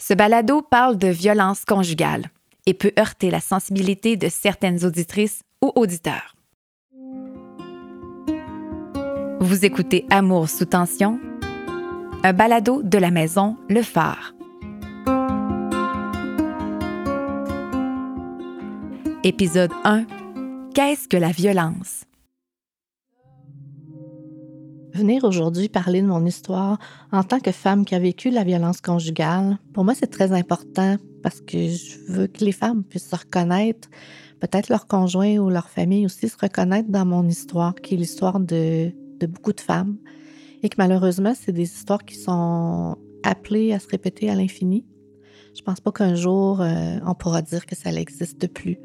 Ce balado parle de violence conjugale et peut heurter la sensibilité de certaines auditrices ou auditeurs. Vous écoutez Amour sous tension, un balado de la maison Le Phare. Épisode 1. Qu'est-ce que la violence? Aujourd'hui parler de mon histoire en tant que femme qui a vécu la violence conjugale, pour moi, c'est très important parce que je veux que les femmes puissent se reconnaître, peut-être leur conjoint ou leur famille aussi se reconnaître dans mon histoire, qui est l'histoire de, beaucoup de femmes. Et que malheureusement, c'est des histoires qui sont appelées à se répéter à l'infini. Je pense pas qu'un jour, euh, on pourra dire que ça n'existe plus.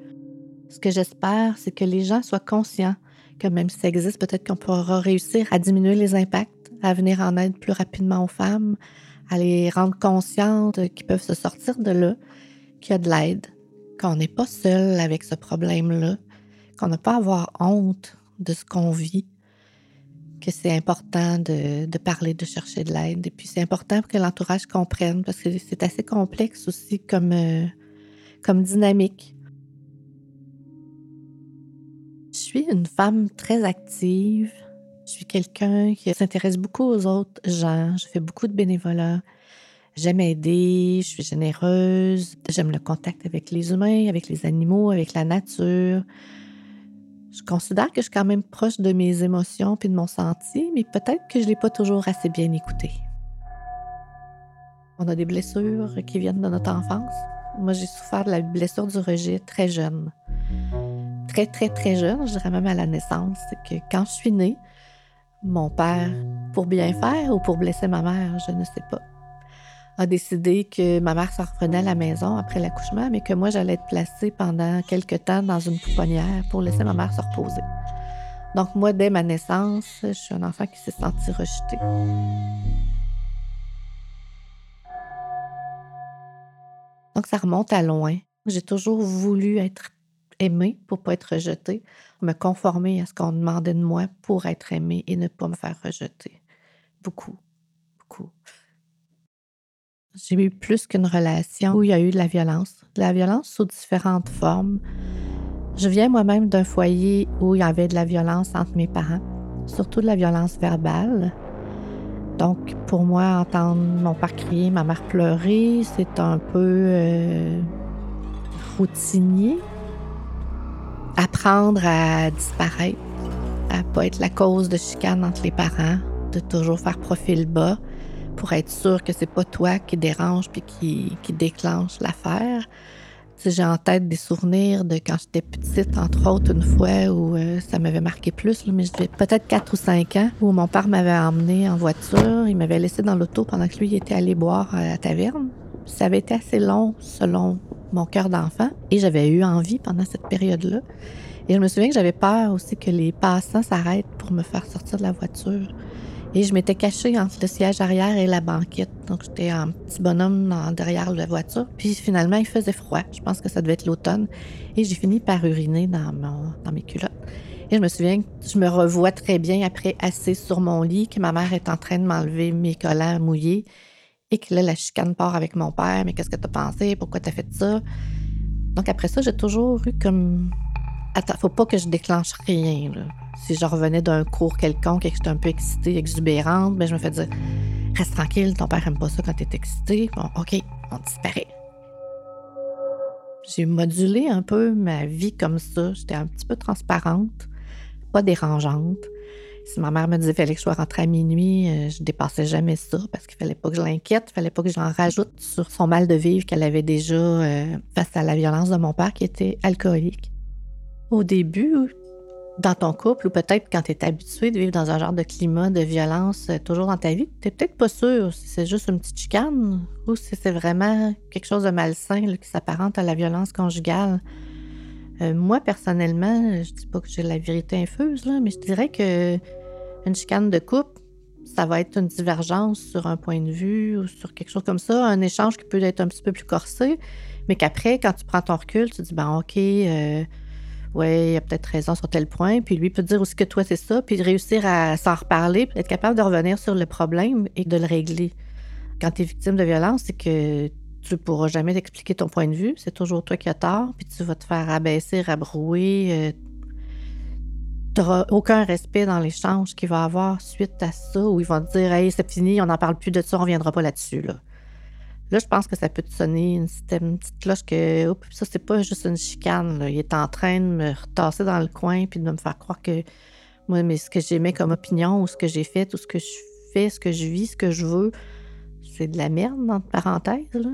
Ce que j'espère, c'est que les gens soient conscients que même si ça existe, peut-être qu'on pourra réussir à diminuer les impacts, à venir en aide plus rapidement aux femmes, à les rendre conscientes qu'ils peuvent se sortir de là, qu'il y a de l'aide, qu'on n'est pas seul avec ce problème-là, qu'on n'a pas à avoir honte de ce qu'on vit, que c'est important de, parler, de chercher de l'aide. Et puis c'est important que l'entourage comprenne parce que c'est assez complexe aussi comme, euh, comme dynamique. Suis une femme très active. Je suis quelqu'un qui s'intéresse beaucoup aux autres gens. Je fais beaucoup de bénévolat. J'aime aider, je suis généreuse, j'aime le contact avec les humains, avec les animaux, avec la nature. Je considère que je suis quand même proche de mes émotions puis de mon senti, mais peut-être que je ne l'ai pas toujours assez bien écouté. On a des blessures qui viennent de notre enfance. Moi, j'ai souffert de la blessure du rejet très jeune très, très, très jeune, je dirais même à la naissance, que quand je suis née, mon père, pour bien faire ou pour blesser ma mère, je ne sais pas, a décidé que ma mère s'en reprenait à la maison après l'accouchement, mais que moi, j'allais être placée pendant quelques temps dans une pouponnière pour laisser ma mère se reposer. Donc, moi, dès ma naissance, je suis un enfant qui s'est senti rejeté. Donc, ça remonte à loin. J'ai toujours voulu être aimer pour pas être rejetée, me conformer à ce qu'on demandait de moi pour être aimée et ne pas me faire rejeter. Beaucoup, beaucoup. J'ai eu plus qu'une relation où il y a eu de la violence, de la violence sous différentes formes. Je viens moi-même d'un foyer où il y avait de la violence entre mes parents, surtout de la violence verbale. Donc, pour moi, entendre mon père crier, ma mère pleurer, c'est un peu euh, routinier, apprendre à disparaître, à pas être la cause de chicane entre les parents, de toujours faire profil bas pour être sûr que c'est pas toi qui dérange puis qui, qui déclenche l'affaire. J'ai en tête des souvenirs de quand j'étais petite, entre autres, une fois où euh, ça m'avait marqué plus, mais j'avais peut-être 4 ou 5 ans, où mon père m'avait emmené en voiture. Il m'avait laissé dans l'auto pendant que lui était allé boire à la taverne. Ça avait été assez long, selon mon cœur d'enfant. Et j'avais eu envie pendant cette période-là. Et je me souviens que j'avais peur aussi que les passants s'arrêtent pour me faire sortir de la voiture. Et je m'étais cachée entre le siège arrière et la banquette. Donc, j'étais un petit bonhomme derrière la voiture. Puis finalement, il faisait froid. Je pense que ça devait être l'automne. Et j'ai fini par uriner dans, mon, dans mes culottes. Et je me souviens que je me revois très bien après, assise sur mon lit, que ma mère est en train de m'enlever mes collants mouillés et que là, la chicane part avec mon père. Mais qu'est-ce que tu as pensé? Pourquoi tu as fait ça? Donc après ça, j'ai toujours eu comme. Attends, faut pas que je déclenche rien. Si je revenais d'un cours quelconque et que j'étais un peu excitée, exubérante, ben je me fais dire Reste tranquille, ton père aime pas ça quand tu es excitée. Bon, OK, on disparaît. J'ai modulé un peu ma vie comme ça. J'étais un petit peu transparente, pas dérangeante. Si ma mère me disait qu'il fallait que je sois rentrée à minuit, euh, je dépassais jamais ça parce qu'il fallait pas que je l'inquiète, il fallait pas que j'en rajoute sur son mal de vivre qu'elle avait déjà euh, face à la violence de mon père qui était alcoolique. Au début, dans ton couple, ou peut-être quand tu es habitué de vivre dans un genre de climat de violence euh, toujours dans ta vie, tu peut-être pas sûr si c'est juste une petite chicane ou si c'est vraiment quelque chose de malsain qui s'apparente à la violence conjugale. Euh, moi, personnellement, je dis pas que j'ai la vérité infuse, là, mais je dirais que une chicane de couple, ça va être une divergence sur un point de vue ou sur quelque chose comme ça, un échange qui peut être un petit peu plus corsé, mais qu'après, quand tu prends ton recul, tu dis, ben OK, euh, ouais, il y a peut-être raison sur tel point, puis lui peut dire aussi que toi, c'est ça, puis réussir à s'en reparler, être capable de revenir sur le problème et de le régler. Quand tu es victime de violence, c'est que tu pourras jamais t'expliquer ton point de vue. C'est toujours toi qui as tort, puis tu vas te faire abaisser, rabrouer. Euh, tu n'auras aucun respect dans l'échange qu'il va avoir suite à ça, où ils vont te dire Hey, c'est fini, on n'en parle plus de ça, on ne reviendra pas là-dessus. Là. là, je pense que ça peut te sonner une, petite cloche que Oups, ça, c'est pas juste une chicane. Il est en train de me retasser dans le coin puis de me faire croire que moi, mais ce que j'aimais comme opinion ou ce que j'ai fait, tout ce que je fais, ce que je vis, ce que je veux, c'est de la merde, entre parenthèses. Là.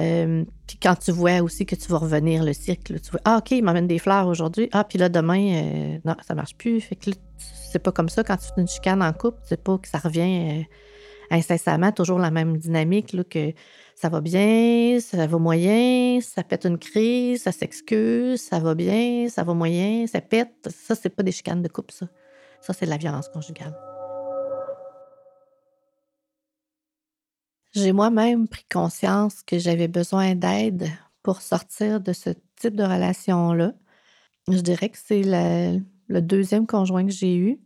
Euh, puis quand tu vois aussi que tu vas revenir le cycle, tu vois, ah, OK, il m'amène des fleurs aujourd'hui. Ah, puis là, demain, euh, non, ça marche plus. Fait que c'est pas comme ça quand tu fais une chicane en couple, c'est pas que ça revient euh, incessamment, toujours la même dynamique, là, que ça va bien, ça va moyen, ça pète une crise, ça s'excuse, ça va bien, ça va moyen, ça pète. Ça, c'est pas des chicanes de couple, ça. Ça, c'est de la violence conjugale. J'ai moi-même pris conscience que j'avais besoin d'aide pour sortir de ce type de relation-là. Je dirais que c'est le, deuxième conjoint que j'ai eu.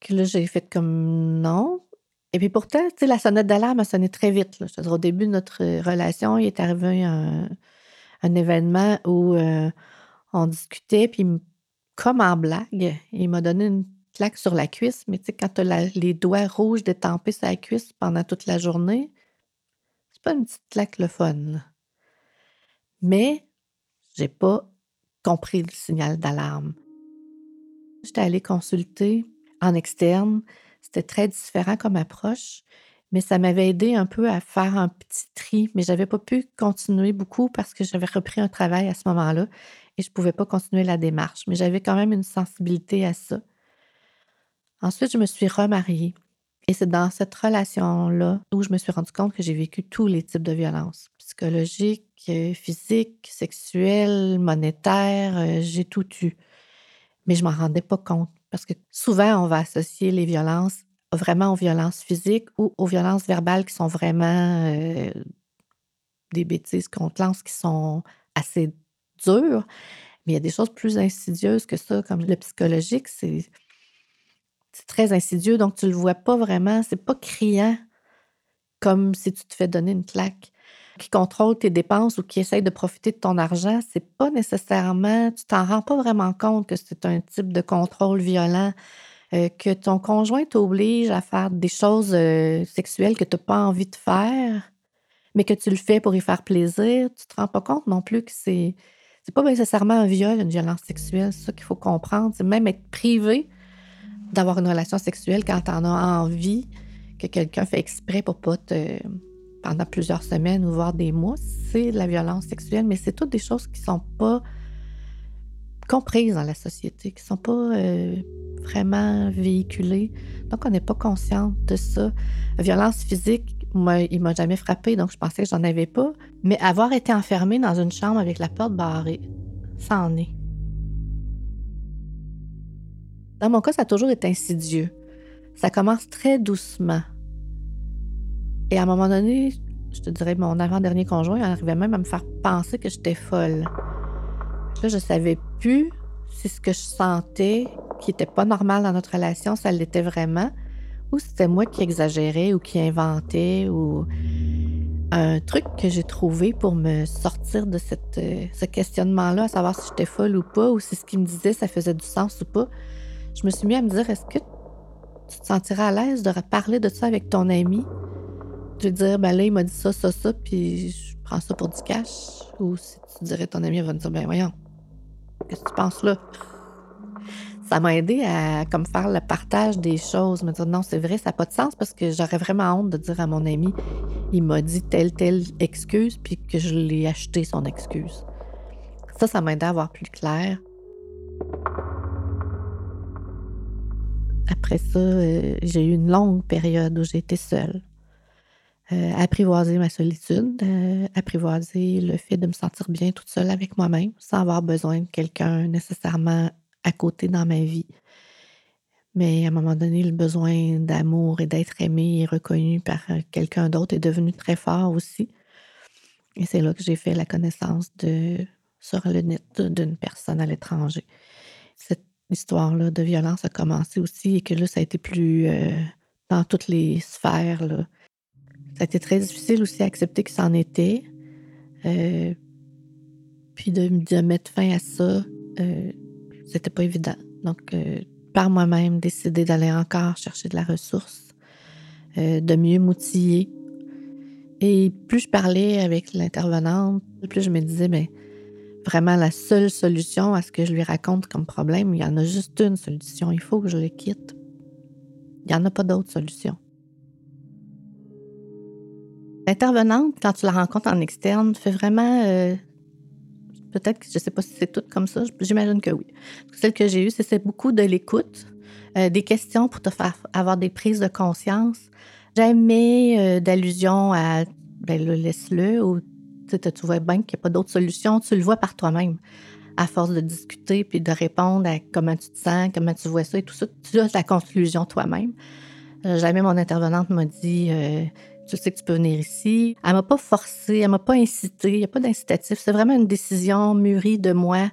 Que là, j'ai fait comme non. Et puis pourtant, la sonnette d'alarme a sonné très vite. au début de notre relation, il est arrivé un, événement où euh, on discutait, puis comme en blague, il m'a donné une claque sur la cuisse, mais tu sais, quand tu as les doigts rouges détampés sur la cuisse pendant toute la journée, c'est pas une petite claque le fun. Mais j'ai pas compris le signal d'alarme. J'étais allée consulter en externe. C'était très différent comme approche, mais ça m'avait aidé un peu à faire un petit tri. Mais j'avais pas pu continuer beaucoup parce que j'avais repris un travail à ce moment-là et je pouvais pas continuer la démarche. Mais j'avais quand même une sensibilité à ça. Ensuite, je me suis remariée. Et c'est dans cette relation-là où je me suis rendu compte que j'ai vécu tous les types de violences psychologiques, euh, physiques, sexuelles, monétaires, euh, j'ai tout eu. Mais je m'en rendais pas compte parce que souvent on va associer les violences vraiment aux violences physiques ou aux violences verbales qui sont vraiment euh, des bêtises qu'on te lance qui sont assez dures. Mais il y a des choses plus insidieuses que ça, comme le psychologique, c'est très insidieux, donc tu le vois pas vraiment. C'est pas criant comme si tu te fais donner une claque. Qui contrôle tes dépenses ou qui essaye de profiter de ton argent, c'est pas nécessairement, tu t'en rends pas vraiment compte que c'est un type de contrôle violent, euh, que ton conjoint t'oblige à faire des choses euh, sexuelles que tu n'as pas envie de faire, mais que tu le fais pour y faire plaisir. Tu te rends pas compte non plus que c'est c'est pas nécessairement un viol, une violence sexuelle. C'est ça qu'il faut comprendre. C'est même être privé d'avoir une relation sexuelle quand tu en as envie, que quelqu'un fait exprès pour pas te. pendant plusieurs semaines ou voire des mois, c'est de la violence sexuelle, mais c'est toutes des choses qui sont pas comprises dans la société, qui sont pas euh, vraiment véhiculées. Donc, on n'est pas consciente de ça. Violence physique, moi, il m'a jamais frappé, donc je pensais que j'en avais pas. Mais avoir été enfermée dans une chambre avec la porte barrée, ça en est. Dans mon cas, ça a toujours été insidieux. Ça commence très doucement. Et à un moment donné, je te dirais, mon avant-dernier conjoint arrivait même à me faire penser que j'étais folle. Là, je savais plus si ce que je sentais qui n'était pas normal dans notre relation, ça l'était vraiment, ou c'était moi qui exagérais ou qui inventais ou un truc que j'ai trouvé pour me sortir de cette, euh, ce questionnement-là, à savoir si j'étais folle ou pas, ou si ce qu'il me disait, ça faisait du sens ou pas je me suis mis à me dire, est-ce que tu te sentirais à l'aise de parler de ça avec ton ami? De dire, ben là, il m'a dit ça, ça, ça, puis je prends ça pour du cash. Ou si tu dirais, ton ami va me dire, ben voyons, qu'est-ce que tu penses là? Ça m'a aidé à comme faire le partage des choses, me dire non, c'est vrai, ça n'a pas de sens parce que j'aurais vraiment honte de dire à mon ami, il m'a dit telle, telle excuse, puis que je l'ai acheté son excuse. Ça, ça m'a aidé à voir plus clair. Après ça, euh, j'ai eu une longue période où j'étais seule. Euh, apprivoiser ma solitude, euh, apprivoiser le fait de me sentir bien toute seule avec moi-même, sans avoir besoin de quelqu'un nécessairement à côté dans ma vie. Mais à un moment donné, le besoin d'amour et d'être aimé et reconnu par quelqu'un d'autre est devenu très fort aussi. Et c'est là que j'ai fait la connaissance de, sur le net d'une personne à l'étranger. Cette histoire-là de violence a commencé aussi et que là, ça a été plus euh, dans toutes les sphères. Ça a été très difficile aussi à accepter que c'en était. Euh, puis de, de, mettre fin à ça, euh, c'était pas évident. Donc, euh, par moi-même, décider d'aller encore chercher de la ressource, de mieux m'outiller. Et plus je parlais avec l'intervenante, plus je me disais, mais vraiment la seule solution à ce que je lui raconte comme problème, il y en a juste une solution, il faut que je le quitte. Il n'y en a pas d'autre solution. L'intervenante, quand tu la rencontres en externe, fait vraiment. Euh, peut-être que je ne sais pas si c'est tout comme ça, j'imagine que oui. Celle que j'ai eue, c'est beaucoup de l'écoute, euh, des questions pour te faire avoir des prises de conscience. Jamais euh, d'allusion à ben, le laisse-le tu vois bien qu'il n'y a pas d'autre solution, tu le vois par toi-même. À force de discuter puis de répondre à comment tu te sens, comment tu vois ça et tout ça, tu as la conclusion toi-même. jamais mon intervenante m'a dit tu sais que tu peux venir ici. Elle m'a pas forcé, elle m'a pas incité, il n'y a pas d'incitatif. C'est vraiment une décision mûrie de moi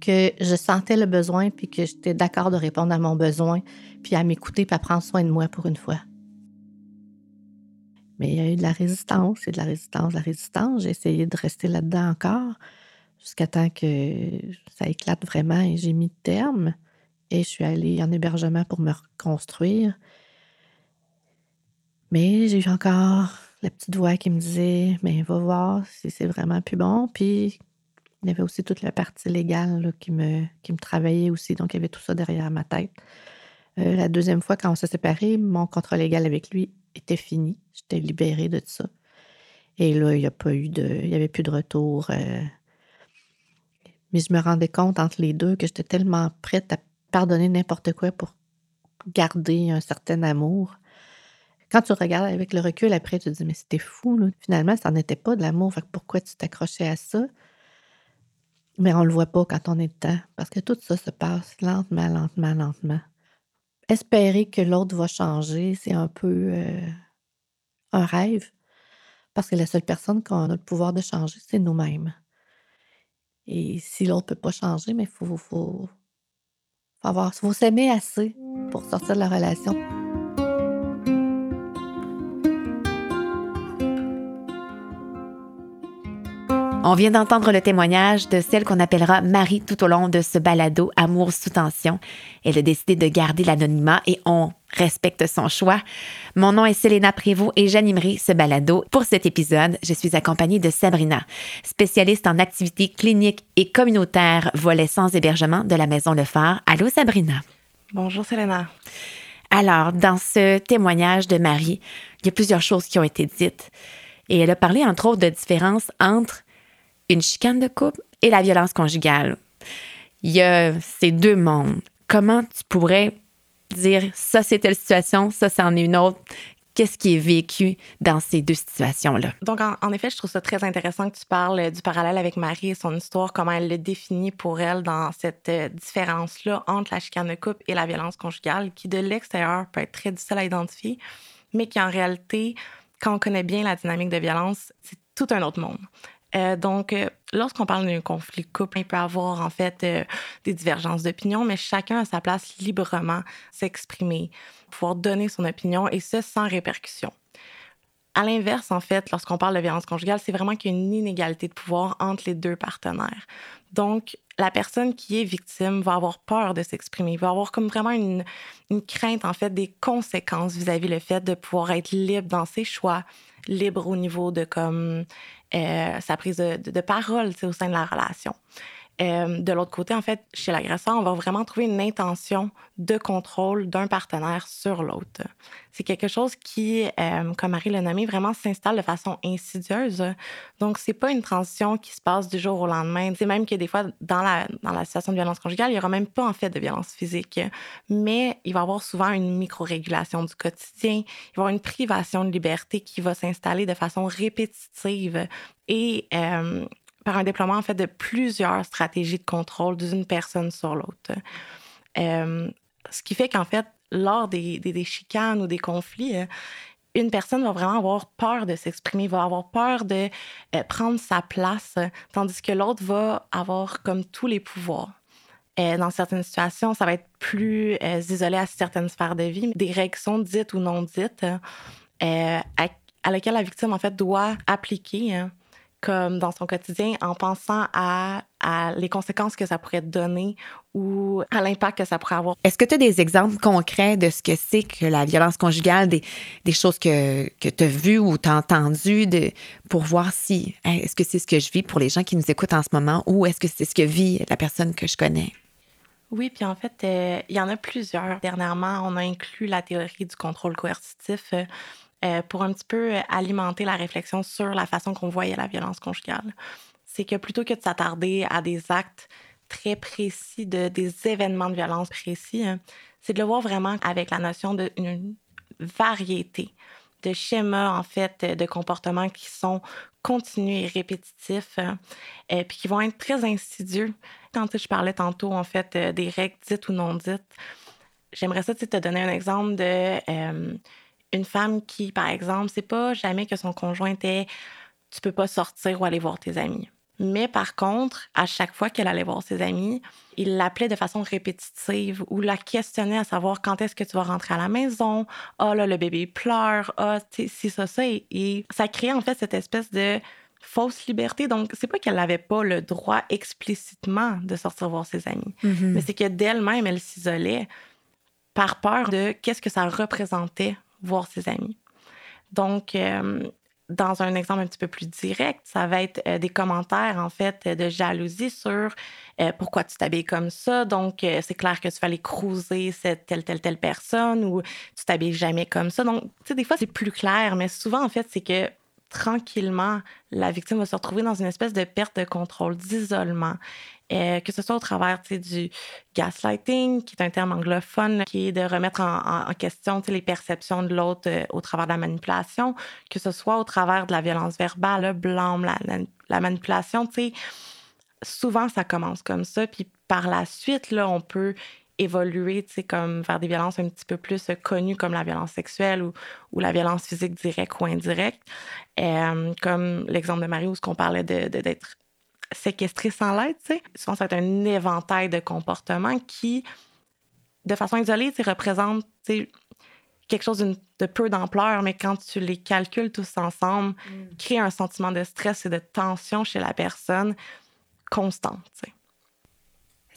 que je sentais le besoin puis que j'étais d'accord de répondre à mon besoin puis à m'écouter puis à prendre soin de moi pour une fois. Mais il y a eu de la résistance et de la résistance, de la résistance. J'ai essayé de rester là-dedans encore jusqu'à temps que ça éclate vraiment et j'ai mis terme. Et je suis allée en hébergement pour me reconstruire. Mais j'ai eu encore la petite voix qui me disait Mais va voir si c'est vraiment plus bon. Puis il y avait aussi toute la partie légale qui, me, qui me travaillait aussi. Donc il y avait tout ça derrière ma tête. Euh, la deuxième fois, quand on s'est séparés, mon contrat légal avec lui était fini. J'étais libérée de ça. Et là, il n'y a pas eu de. Il n'y avait plus de retour. Euh. Mais je me rendais compte entre les deux que j'étais tellement prête à pardonner n'importe quoi pour garder un certain amour quand tu regardes avec le recul après, tu te dis, mais c'était fou, finalement, ça n'était pas de l'amour, pourquoi tu t'accrochais à ça? Mais on ne le voit pas quand on est dedans, parce que tout ça se passe lentement, lentement, lentement. Espérer que l'autre va changer, c'est un peu euh, un rêve, parce que la seule personne qu'on a le pouvoir de changer, c'est nous-mêmes. Et si l'autre ne peut pas changer, mais il faut, faut, faut, faut s'aimer assez pour sortir de la relation. On vient d'entendre le témoignage de celle qu'on appellera Marie tout au long de ce balado Amour sous tension. Elle a décidé de garder l'anonymat et on respecte son choix. Mon nom est Selena Prévost et j'animerai ce balado. Pour cet épisode, je suis accompagnée de Sabrina, spécialiste en activités cliniques et communautaires, volet sans hébergement de la Maison Le Phare. Allô Sabrina. Bonjour Selena. Alors, dans ce témoignage de Marie, il y a plusieurs choses qui ont été dites. Et elle a parlé entre autres de différences entre une chicane de couple et la violence conjugale. Il y a ces deux mondes. Comment tu pourrais dire ça, c'est telle situation, ça, c'en est une autre? Qu'est-ce qui est vécu dans ces deux situations-là? Donc, en, effet, je trouve ça très intéressant que tu parles du parallèle avec Marie et son histoire, comment elle le définit pour elle dans cette euh, différence-là entre la chicane de couple et la violence conjugale, qui de l'extérieur peut être très difficile à identifier, mais qui en réalité, quand on connaît bien la dynamique de violence, c'est tout un autre monde. Euh, donc, euh, lorsqu'on parle d'un conflit couple, il peut avoir en fait euh, des divergences d'opinion, mais chacun a sa place librement s'exprimer, pouvoir donner son opinion et ce sans répercussion. À l'inverse, en fait, lorsqu'on parle de violence conjugale, c'est vraiment qu'il y a une inégalité de pouvoir entre les deux partenaires. Donc, la personne qui est victime va avoir peur de s'exprimer, va avoir comme vraiment une, crainte, en fait, des conséquences vis-à-vis le fait de pouvoir être libre dans ses choix, libre au niveau de comme euh, sa prise de parole au sein de la relation. Euh, de l'autre côté, en fait, chez l'agresseur, on va vraiment trouver une intention de contrôle d'un partenaire sur l'autre. C'est quelque chose qui, euh, comme Marie l'a nommé, vraiment s'installe de façon insidieuse. Donc, c'est pas une transition qui se passe du jour au lendemain. C'est même que des fois, dans la, dans la situation de violence conjugale, il y aura même pas en fait de violence physique, mais il va y avoir souvent une micro-régulation du quotidien. Il va y avoir une privation de liberté qui va s'installer de façon répétitive et euh, par un déploiement en fait de plusieurs stratégies de contrôle d'une personne sur l'autre. Euh, ce qui fait qu'en fait, lors des, des, chicanes ou des conflits, euh, une personne va vraiment avoir peur de s'exprimer, va avoir peur de euh, prendre sa place, tandis que l'autre va avoir comme tous les pouvoirs. dans certaines situations, ça va être plus isolé à certaines sphères de vie. Des sont dites ou non dites à laquelle la victime, en fait, doit appliquer hein, comme dans son quotidien en pensant à, à, les conséquences que ça pourrait donner ou à l'impact que ça pourrait avoir. Est-ce que tu as des exemples concrets de ce que c'est que la violence conjugale, des, des choses que, que tu as vues ou tu as entendues de, pour voir si est-ce que c'est ce que je vis pour les gens qui nous écoutent en ce moment ou est-ce que c'est ce que vit la personne que je connais? Oui, puis en fait, euh, il y en a plusieurs. Dernièrement, on a inclus la théorie du contrôle coercitif. Euh, euh, pour un petit peu euh, alimenter la réflexion sur la façon qu'on voyait la violence conjugale. C'est que plutôt que de s'attarder à des actes très précis, de, des événements de violence précis, hein, c'est de le voir vraiment avec la notion d'une variété de schémas, en fait, de comportements qui sont continus et répétitifs, hein, puis qui vont être très insidieux. Quand je parlais tantôt, en fait, euh, des règles dites ou non dites, j'aimerais ça te donner un exemple de une femme qui, par exemple, c'est pas jamais que son conjoint était tu peux pas sortir ou aller voir tes amis. Mais par contre, à chaque fois qu'elle allait voir ses amis, il l'appelait de façon répétitive ou la questionnait à savoir quand est-ce que tu vas rentrer à la maison. Ah oh, là, le bébé pleure. Ah, oh, si ça, ça. Et, ça créait en fait cette espèce de fausse liberté. Donc, c'est pas qu'elle n'avait pas le droit explicitement de sortir voir ses amis, mm-hmm. mais c'est que d'elle-même, elle s'isolait par peur de qu'est-ce que ça représentait voir ses amis. Donc, euh, dans un exemple un petit peu plus direct, ça va être euh, des commentaires, en fait, de jalousie sur euh, pourquoi tu t'habilles comme ça. Donc, c'est clair que tu aller cruiser cette telle, telle, telle personne ou tu t'habilles jamais comme ça. Donc, tu sais, des fois, c'est plus clair, mais souvent, en fait, c'est que tranquillement, la victime va se retrouver dans une espèce de perte de contrôle, d'isolement. Euh, que ce soit au travers du gaslighting, qui est un terme anglophone, qui est de remettre en, question les perceptions de l'autre euh, au travers de la manipulation, que ce soit au travers de la violence verbale, le blâme, la, la, la manipulation. Souvent, ça commence comme ça, puis par la suite, là, on peut évoluer comme vers des violences un petit peu plus connues comme la violence sexuelle ou, ou la violence physique directe ou indirecte. Euh, comme l'exemple de Marie où ce qu'on parlait d'être de, d'être séquestré sans l'aide. Souvent, ça va être un éventail de comportements qui, de façon isolée, représente quelque chose de peu d'ampleur, mais quand tu les calcules tous ensemble, mm. crée un sentiment de stress et de tension chez la personne constante.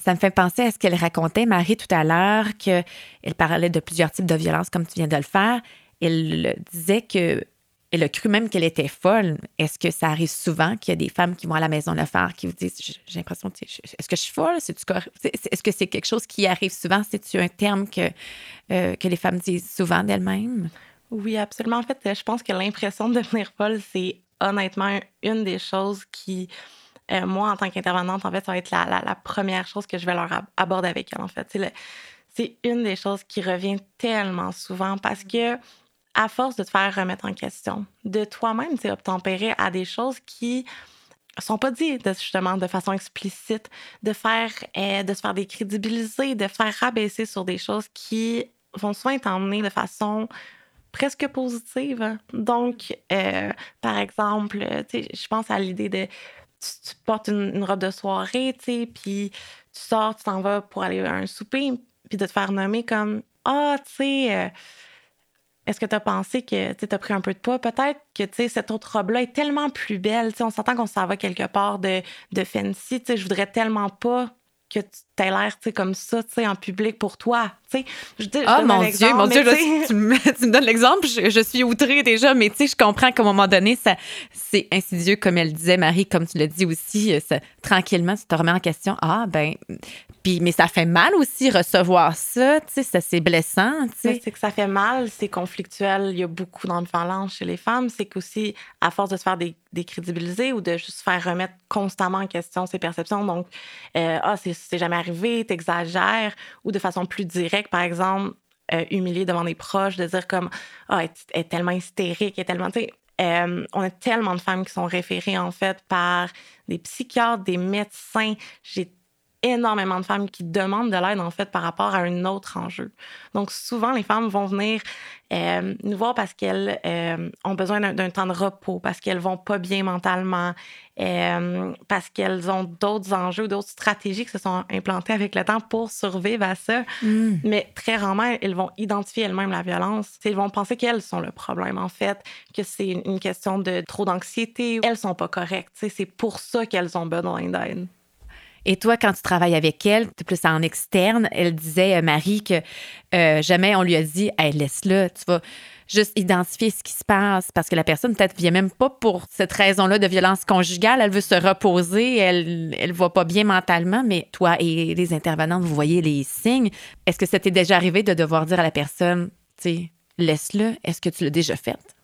Ça me fait penser à ce qu'elle racontait, Marie, tout à l'heure, qu'elle parlait de plusieurs types de violences, comme tu viens de le faire. Elle disait que elle a cru même qu'elle était folle. Est-ce que ça arrive souvent qu'il y a des femmes qui vont à la maison le faire, qui vous disent J'ai l'impression, est-ce que je suis folle? Est-ce que c'est quelque chose qui arrive souvent? C'est-tu un terme que, euh, que les femmes disent souvent d'elles-mêmes? Oui, absolument. En fait, je pense que l'impression de devenir folle, c'est honnêtement une des choses qui. Euh, moi, en tant qu'intervenante, en fait, ça va être la, première chose que je vais leur aborder avec elles, en fait. C'est une des choses qui revient tellement souvent parce que à force de te faire remettre en question, de toi-même obtempérer à des choses qui sont pas dites justement de façon explicite, de faire, euh, de se faire décrédibiliser, de faire rabaisser sur des choses qui vont souvent être emmenées de façon presque positive. Donc, euh, par exemple, je pense à l'idée de tu, portes une, robe de soirée, puis tu sors, tu t'en vas pour aller à un souper, puis de te faire nommer comme ah, tu sais. Euh, est-ce que tu as pensé que tu as pris un peu de poids? Peut-être que cette autre robe-là est tellement plus belle. on s'entend qu'on s'en va quelque part de, de fancy. Je voudrais tellement pas que tu aies l'air comme ça en public pour toi. Je, oh mon Dieu, mon Dieu, tu, me, donnes l'exemple, je, suis outrée déjà, mais tu sais, je comprends qu'à un moment donné, ça, c'est insidieux, comme elle disait, Marie, comme tu l'as dit aussi, euh, ça, tranquillement, tu te remets en question. Ah, ben, puis, mais ça fait mal aussi recevoir ça, tu sais, c'est blessant. C'est que ça fait mal, c'est conflictuel. Il y a beaucoup d'ambivalence chez les femmes. C'est qu'aussi, à force de se faire décrédibiliser ou de juste faire remettre constamment en question ses perceptions, donc, euh, ah, c'est jamais arrivé, t'exagères, ou de façon plus directe, par exemple, euh, humilier devant des proches, de dire comme, ah, elle, est tellement hystérique, elle est tellement, tu sais, euh, on a tellement de femmes qui sont référées, en fait, par des psychiatres, des médecins. J'ai énormément de femmes qui demandent de l'aide, en fait, par rapport à un autre enjeu. Donc, souvent, les femmes vont venir euh, nous voir parce qu'elles euh, ont besoin d'un temps de repos, parce qu'elles vont pas bien mentalement, euh, parce qu'elles ont d'autres enjeux, d'autres stratégies qui se sont implantées avec le temps pour survivre à ça. Mm. Mais très rarement, elles vont identifier elles-mêmes la violence. Elles vont penser qu'elles sont le problème, en fait, que c'est une question de trop d'anxiété. Elles sont pas correctes. C'est pour ça qu'elles ont besoin d'aide. Et toi, quand tu travailles avec elle, tu plus en externe, elle disait, euh, Marie, que euh, jamais on lui a dit, hey, laisse-le, tu vas juste identifier ce qui se passe parce que la personne peut-être vient même pas pour cette raison-là de violence conjugale, elle veut se reposer, elle elle va pas bien mentalement, mais toi et les intervenantes, vous voyez les signes. Est-ce que ça t'est déjà arrivé de devoir dire à la personne, tu laisse-le, est-ce que tu l'as déjà fait?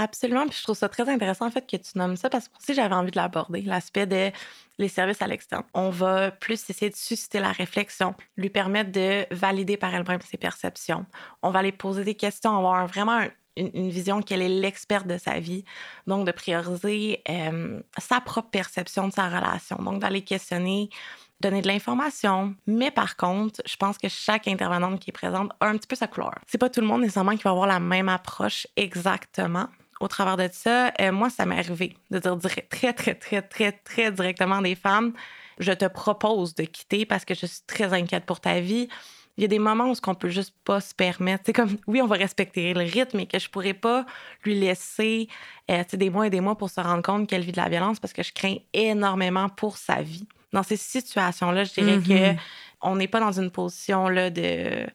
Absolument. Puis je trouve ça très intéressant, en fait, que tu nommes ça, parce que aussi, j'avais envie de l'aborder, l'aspect des les services à l'externe. On va plus essayer de susciter la réflexion, lui permettre de valider par elle-même ses perceptions. On va aller poser des questions, avoir vraiment une, vision qu'elle est l'experte de sa vie. Donc, de prioriser sa propre perception de sa relation. Donc, d'aller questionner donner de l'information. Mais par contre, je pense que chaque intervenante qui est présente a un petit peu sa couleur. C'est pas tout le monde nécessairement qui va avoir la même approche exactement au travers de ça, euh, moi, ça m'est arrivé de dire très, très, très, très, très directement des femmes, je te propose de quitter parce que je suis très inquiète pour ta vie. Il y a des moments où ce qu'on peut juste pas se permettre. C'est comme, oui, on va respecter le rythme, mais que je pourrais pas lui laisser euh, des mois et des mois pour se rendre compte qu'elle vit de la violence parce que je crains énormément pour sa vie. Dans ces situations-là, je dirais que mm-hmm. on n'est pas dans une position là, de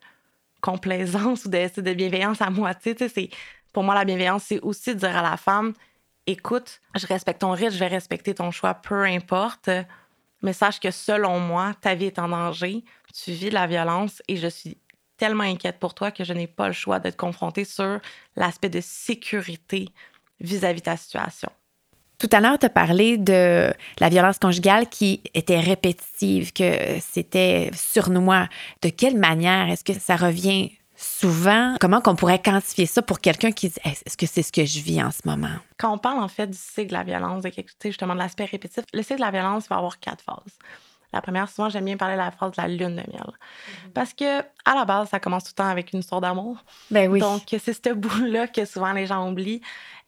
complaisance ou de, de bienveillance à moitié. C'est pour moi, la bienveillance, c'est aussi dire à la femme écoute, je respecte ton rythme, je vais respecter ton choix, peu importe. Mais sache que selon moi, ta vie est en danger, tu vis de la violence et je suis tellement inquiète pour toi que je n'ai pas le choix de te confronter sur l'aspect de sécurité vis-à-vis de ta situation. Tout à l'heure, tu as parlé de la violence conjugale qui était répétitive, que c'était surnois. De quelle manière est-ce que ça revient souvent, comment qu'on pourrait quantifier ça pour quelqu'un qui dit est-ce que c'est ce que je vis en ce moment? Quand on parle en fait du cycle de la violence, de justement de l'aspect répétitif, le cycle de la violence va avoir quatre phases. La première, souvent, j'aime bien parler de la phase de la lune de miel. Mm-hmm. Parce que, à la base, ça commence tout le temps avec une histoire d'amour. Ben oui. Donc, c'est ce bout-là que souvent les gens oublient.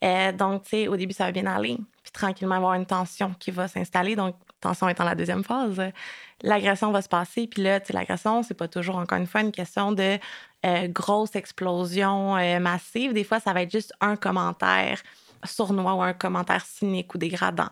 Euh, donc, tu sais, au début, ça va bien aller. Puis, tranquillement, il va y avoir une tension qui va s'installer. Donc, tension étant la deuxième phase. L'agression va se passer. Puis là, l'agression, c'est pas toujours, encore une fois, une question de euh, grosse explosion euh, massive. Des fois, ça va être juste un commentaire sournois ou un commentaire cynique ou dégradant.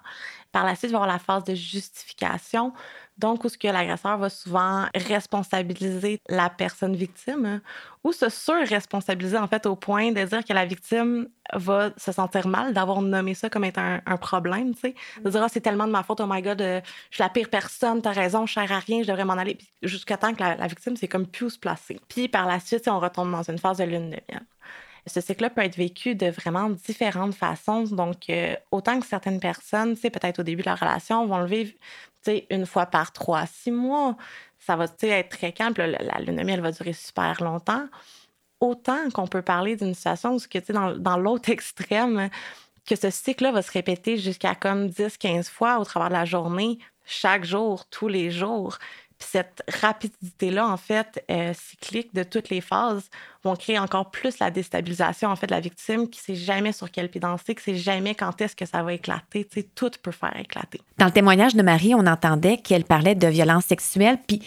Par la suite, il va y avoir la phase de justification donc, où ce que l'agresseur va souvent responsabiliser la personne victime ou se surresponsabiliser en fait au point de dire que la victime va se sentir mal d'avoir nommé ça comme étant un, problème, tu sais. De dire, ah, c'est tellement de ma faute, oh my god, euh, je suis la pire personne, t'as raison, je sers à rien, je devrais m'en aller. Jusqu'à temps que la, victime, c'est comme plus se placer. Puis par la suite, on retombe dans une phase de lune de miel. Ce cycle-là peut être vécu de vraiment différentes façons. Donc, euh, autant que certaines personnes, peut-être au début de la relation, vont le vivre une fois par trois, six mois. Ça va être très calme. la, lune de va durer super longtemps. Autant qu'on peut parler d'une situation où, que, dans, dans l'autre extrême, que ce cycle-là va se répéter jusqu'à comme 10-15 fois au travers de la journée, chaque jour, tous les jours cette rapidité-là, en fait, euh, cyclique de toutes les phases, vont créer encore plus la déstabilisation, en fait, de la victime qui sait jamais sur quel pied danser, qui sait jamais quand est-ce que ça va éclater. Tu sais, tout peut faire éclater. Dans le témoignage de Marie, on entendait qu'elle parlait de violence sexuelle, puis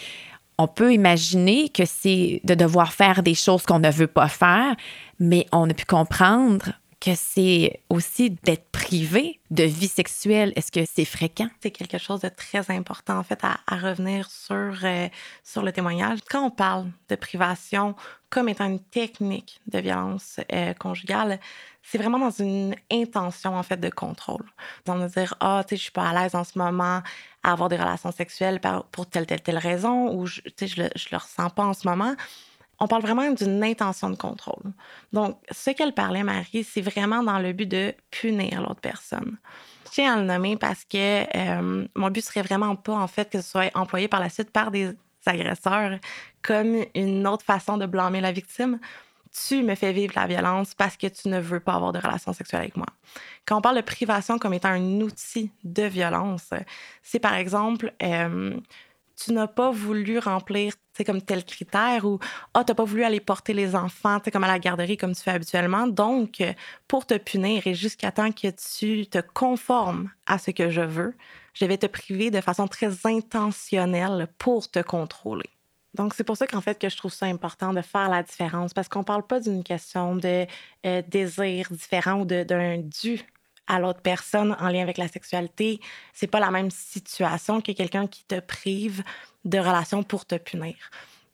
on peut imaginer que c'est de devoir faire des choses qu'on ne veut pas faire, mais on a pu comprendre que c'est aussi d'être privé de vie sexuelle. Est-ce que c'est fréquent? C'est quelque chose de très important, en fait, à, revenir sur, euh, sur le témoignage. Quand on parle de privation comme étant une technique de violence euh, conjugale, c'est vraiment dans une intention, en fait, de contrôle. Dans de dire, ah, tu sais, je suis pas à l'aise en ce moment à avoir des relations sexuelles pour telle, telle, telle raison, ou, tu sais, je le, je le ressens pas en ce moment on parle vraiment d'une intention de contrôle. Donc, ce qu'elle parlait, Marie, c'est vraiment dans le but de punir l'autre personne. Je tiens à le nommer parce que euh, mon but serait vraiment pas, en fait, que ce soit employé par la suite par des agresseurs comme une autre façon de blâmer la victime. Tu me fais vivre la violence parce que tu ne veux pas avoir de relation sexuelle avec moi. Quand on parle de privation comme étant un outil de violence, c'est par exemple, euh, tu n'as pas voulu remplir comme tel critère ou ah, tu n'as pas voulu aller porter les enfants comme à la garderie comme tu fais habituellement. Donc, pour te punir et jusqu'à temps que tu te conformes à ce que je veux, je vais te priver de façon très intentionnelle pour te contrôler. Donc, c'est pour ça qu'en fait, que je trouve ça important de faire la différence parce qu'on ne parle pas d'une question de euh, désir différent ou d'un dû à l'autre personne en lien avec la sexualité. C'est pas la même situation que quelqu'un qui te prive de relations pour te punir.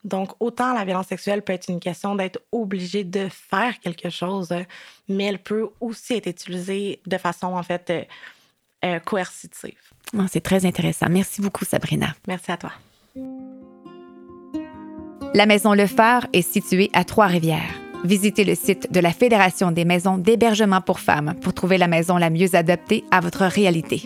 Donc, autant la violence sexuelle peut être une question d'être obligé de faire quelque chose, mais elle peut aussi être utilisée de façon, en fait, euh, euh, coercitive. Ah, c'est très intéressant. Merci beaucoup, Sabrina. Merci à toi. La Maison Le Phare est située à Trois-Rivières. Visitez le site de la Fédération des maisons d'hébergement pour femmes pour trouver la maison la mieux adaptée à votre réalité.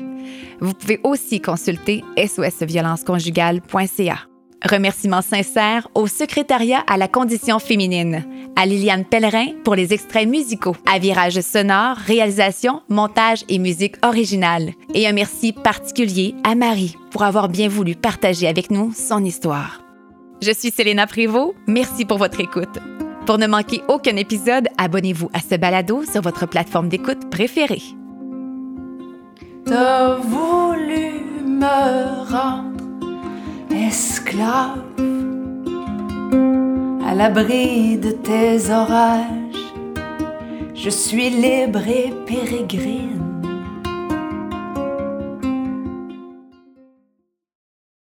Vous pouvez aussi consulter sosviolenceconjugale.ca. Remerciements sincères au secrétariat à la condition féminine, à Liliane Pellerin pour les extraits musicaux, à Virage sonore, réalisation, montage et musique originale. Et un merci particulier à Marie pour avoir bien voulu partager avec nous son histoire. Je suis Selena Prévost. Merci pour votre écoute. Pour ne manquer aucun épisode, abonnez-vous à ce balado sur votre plateforme d'écoute préférée. T'as voulu me rendre esclave à l'abri de tes orages. Je suis libre et pérégrine